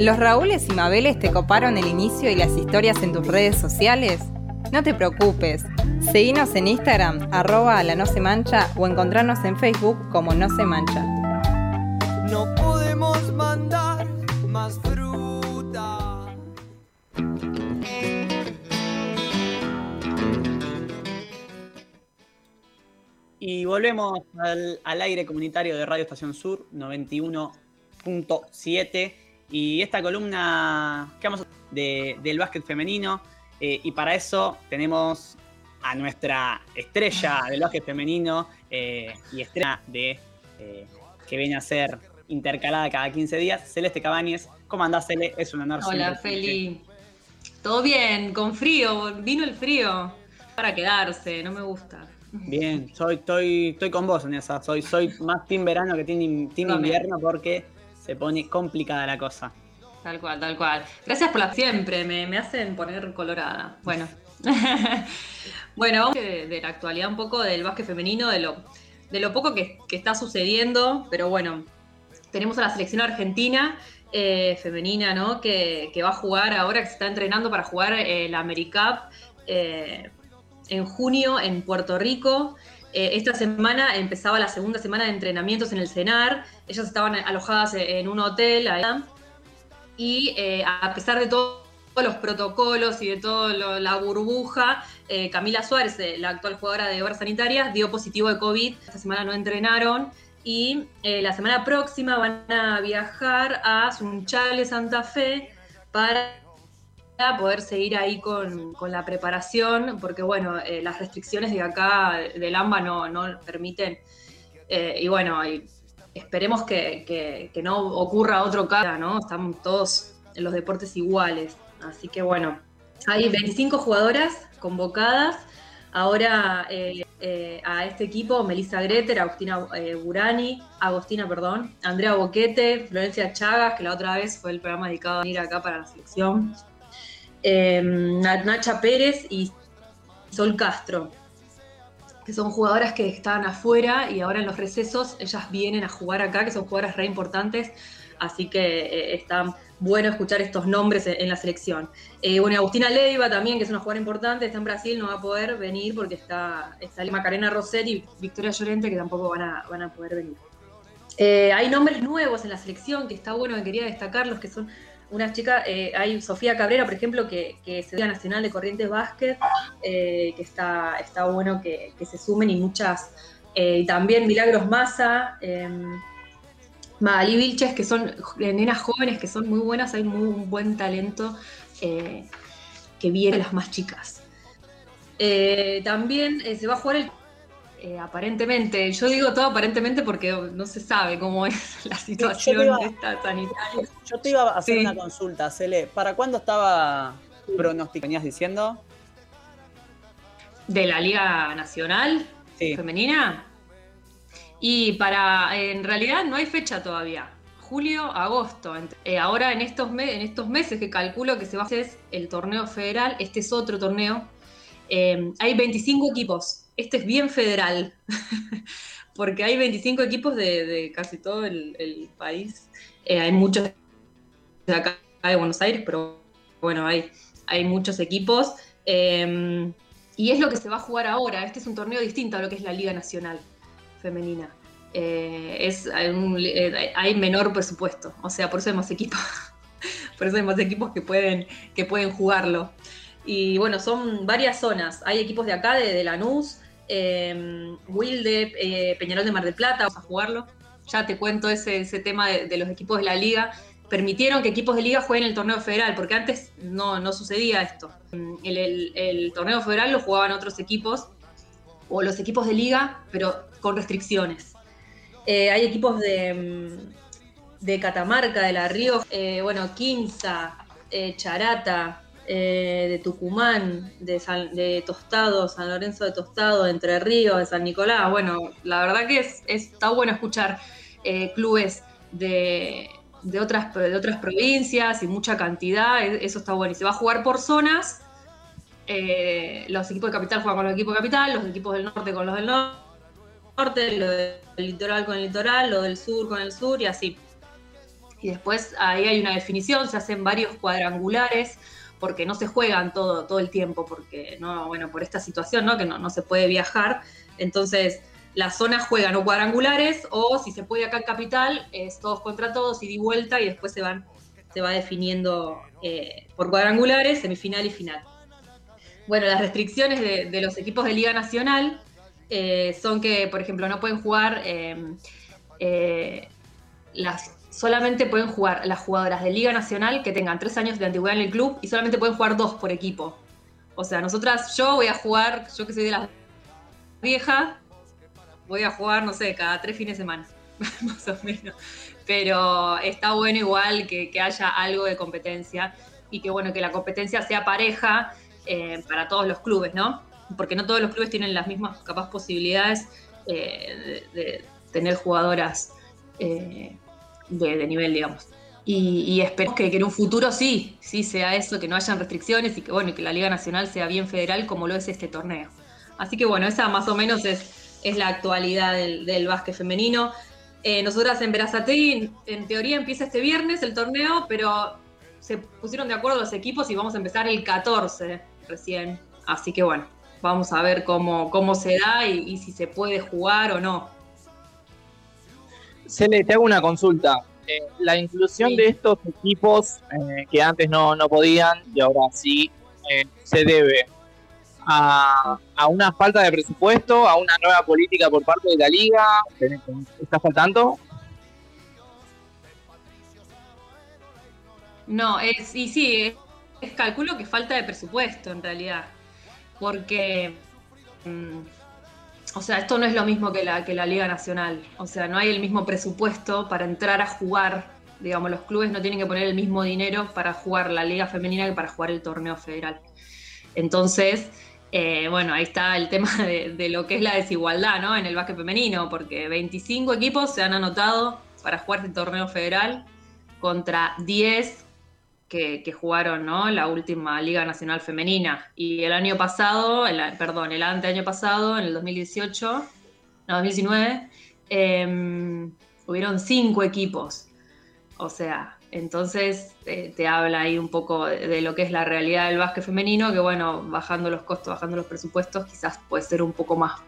¿Los Raúles y Mabeles te coparon el inicio y las historias en tus redes sociales? No te preocupes, seguinos en Instagram, arroba la no se mancha o encontrarnos en Facebook como no se mancha. No podemos mandar más fruta. Y volvemos al, al aire comunitario de Radio Estación Sur 91.7 y esta columna que vamos a de, del básquet femenino. eh, y para eso tenemos a nuestra estrella del básquet femenino eh, y estrella de eh, que viene a ser intercalada cada 15 días, Celeste Cabañez. ¿Cómo andás, Cele? Es un honor. Hola. Feli. Todo bien, con frío, vino el frío. Para quedarse, no me gusta. Bien, soy, estoy, estoy con vos en esa. Soy, soy más team verano que team, team invierno porque se pone complicada la cosa. Tal cual, tal cual. Gracias por la siempre, me, me hacen poner colorada. Bueno. bueno, vamos de, de la actualidad un poco del básquet femenino, de lo, de lo poco que, que está sucediendo, pero bueno, tenemos a la selección argentina eh, femenina, ¿no? Que, que va a jugar ahora, que se está entrenando para jugar eh, la AmeriCup eh, en junio en Puerto Rico. Eh, esta semana empezaba la segunda semana de entrenamientos en el CENAR. Ellas estaban alojadas en un hotel allá. Y eh, a pesar de todo- todos los protocolos y de toda la burbuja, eh, Camila Suárez, la actual jugadora de obras sanitarias, dio positivo de COVID. Esta semana no entrenaron. Y la semana próxima van a viajar a Sunchales, Santa Fe, para poder seguir ahí con, con la preparación, porque bueno, eh, las restricciones de acá, del AMBA, no, no permiten. Eh, y bueno, esperemos que, que- no ocurra otro caso, ¿no? Estamos todos en los deportes iguales. Así que bueno, hay 25 jugadoras convocadas. Ahora eh, a este equipo, Melissa Greter, Agustina Burani, Agostina, perdón, Andrea Boquete, Florencia Chagas, que la otra vez fue el programa dedicado a venir acá para la selección, Na- Nacha Pérez y Sol Castro, que son jugadoras que estaban afuera y ahora en los recesos ellas vienen a jugar acá, que son jugadoras re importantes, así que eh, está bueno escuchar estos nombres en, la selección. Eh, bueno, Agustina Leiva también, que es una jugadora importante, está en Brasil, no va a poder venir porque está, está Macarena Rossetti y Victoria Llorente, que tampoco van a, van a poder venir. Eh, hay nombres nuevos en la selección que está bueno, que quería destacarlos, que son unas chicas, eh, hay Sofía Cabrera, por ejemplo, que, que se Nacional de Corrientes Básquet, eh, que está, está bueno que, que se sumen y muchas, eh, también Milagros Massa, eh, Magalí Vilches, que son eh, nenas jóvenes que son muy buenas, hay muy buen talento que viene las más chicas. También se va a jugar el eh, aparentemente, yo digo todo aparentemente porque no se sabe cómo es la situación iba- esta sanitaria. Yo te iba a hacer Sí. una consulta, Cele. ¿Para cuándo estaba pronóstico? ¿Venías diciendo? de la Liga Nacional Sí. Femenina. Y para, en realidad no hay fecha todavía. Julio, agosto. Eh, ahora en estos, en estos meses que calculo que se va a hacer el torneo federal, este es otro torneo. eh, hay 25 equipos. Este es bien federal. Porque hay 25 equipos de, casi todo el, país. Eh, hay muchos de acá de Buenos Aires, pero bueno, hay, muchos equipos. Eh, y es lo que se va a jugar ahora. Este es un torneo distinto a lo que es la Liga Nacional Femenina. Eh, es, eh, hay menor presupuesto. O sea, por eso hay más equipos. por eso hay más equipos que pueden, que pueden jugarlo. Y bueno, son varias zonas. Hay equipos de acá, de, de Lanús, eh, Wilde, eh, Peñarol de Mar del Plata, vamos a jugarlo. Ya te cuento ese, tema de, los equipos de la liga. Permitieron que equipos de liga jueguen el torneo federal, porque antes no, no sucedía esto. El, el- torneo federal lo jugaban otros equipos, o los equipos de liga, pero con restricciones. Eh, hay equipos de, mm, de Catamarca, de La Rioja, eh, bueno, Quinza, Charata, eh, de Tucumán, de, San- de Tostado, San Lorenzo de Tostado, Entre Ríos, de San Nicolás. Bueno, la verdad que es, es- está bueno escuchar eh, clubes de, de otras, de otras provincias y mucha cantidad, e- eso está bueno. Y se va a jugar por zonas. eh, los equipos de capital juegan con los equipos de capital, los equipos del norte con los del nor- norte, lo del litoral con el litoral, lo del sur con el sur y así. Y después ahí hay una definición, se hacen varios cuadrangulares porque no se juegan todo, todo el tiempo, porque no, bueno, por esta situación, ¿no? Que no, no se puede viajar. Entonces, las zonas juegan o cuadrangulares, o si se puede acá en capital, es todos contra todos, y di vuelta, y después se van, se va definiendo eh, por cuadrangulares, semifinal y final. Bueno, las restricciones de, los equipos de Liga Nacional eh, son que, por ejemplo, no pueden jugar eh, las solamente pueden jugar las jugadoras de Liga Nacional que tengan tres años de antigüedad en el club y solamente pueden jugar dos por equipo. O sea, nosotras, yo voy a jugar, yo que soy de la vieja, voy a jugar, no sé, cada tres fines de semana, más o menos. Pero está bueno igual que, haya algo de competencia y que bueno, que la competencia sea pareja eh, para todos los clubes, ¿no? Porque no todos los clubes tienen las mismas capaz posibilidades eh, de, tener jugadoras eh, de, nivel, digamos. Y, y espero que, en un futuro sí, sí sea eso, que no hayan restricciones y que bueno, que la Liga Nacional sea bien federal como lo es este torneo. Así que bueno, esa más o menos es, es la actualidad del, del básquet femenino. Eh, nosotras en Berazategui, en teoría empieza este viernes el torneo, pero se pusieron de acuerdo los equipos y vamos a empezar el 14 recién. Así que bueno, vamos a ver cómo, cómo se da y si se puede jugar o no. Cele, te hago una consulta. Eh, la inclusión de estos equipos eh, que antes no, podían y ahora sí, eh, se debe a, una falta de presupuesto, a una nueva política por parte de la liga. ¿Está faltando? No, es, y sí, es, calculo que falta de presupuesto en realidad, porque... Mm, o sea, esto no es lo mismo que la, que la Liga Nacional. O sea, no hay el mismo presupuesto para entrar a jugar. Digamos, los clubes no tienen que poner el mismo dinero para jugar la Liga Femenina que para jugar el torneo federal. Entonces, eh, bueno, ahí está el tema de, lo que es la desigualdad, ¿no? En el básquet femenino, porque 25 equipos se han anotado para jugar el torneo federal contra 10 que, jugaron ¿no? la última Liga Nacional Femenina. Y el año pasado, perdón, el año pasado, en el 2018, no, 2019, em, hubieron cinco equipos. O sea, entonces eh, te habla ahí un poco de, lo que es la realidad del básquet femenino, que bueno, bajando los costos, bajando los presupuestos, quizás puede ser un poco más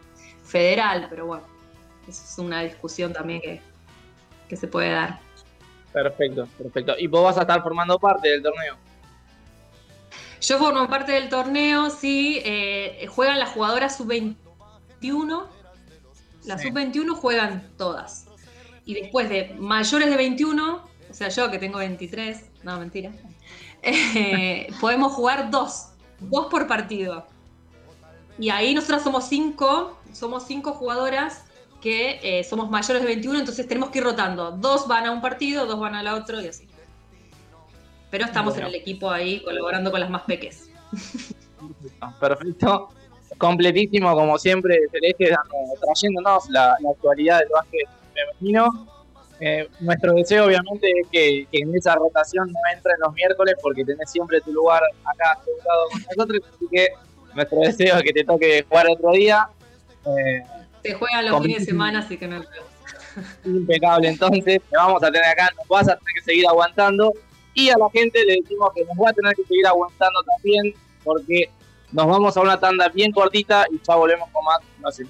federal, pero bueno, eso es una discusión también que, que se puede dar. Perfecto, perfecto. ¿Y vos vas a estar formando parte del torneo? Yo formo parte del torneo, sí. Eh, juegan las jugadoras sub-21. Las sub-21 juegan todas. Y después de mayores de 21, o sea, yo que tengo 23, no, mentira, eh, podemos jugar dos, dos por partido. Y ahí nosotras somos cinco, somos cinco jugadoras que eh, somos mayores de 21, entonces tenemos que ir rotando. Dos van a un partido, dos van al otro y así. Pero estamos en el equipo ahí colaborando con las más peques. Perfecto. Completísimo, como siempre, Celeste, trayéndonos la, actualidad del básquet femenino. Eh, nuestro deseo, obviamente, es que, en esa rotación no entren los miércoles porque tenés siempre tu lugar acá asegurado con nosotros. Así que nuestro deseo es que te toque jugar otro día. Eh, se juegan los fines de semana, así que no hay Impecable, entonces te vamos a tener acá, nos vas a tener que seguir aguantando. Y a la gente le decimos que nos va a tener que seguir aguantando también, porque nos vamos a una tanda bien cortita y ya volvemos con más. No sé.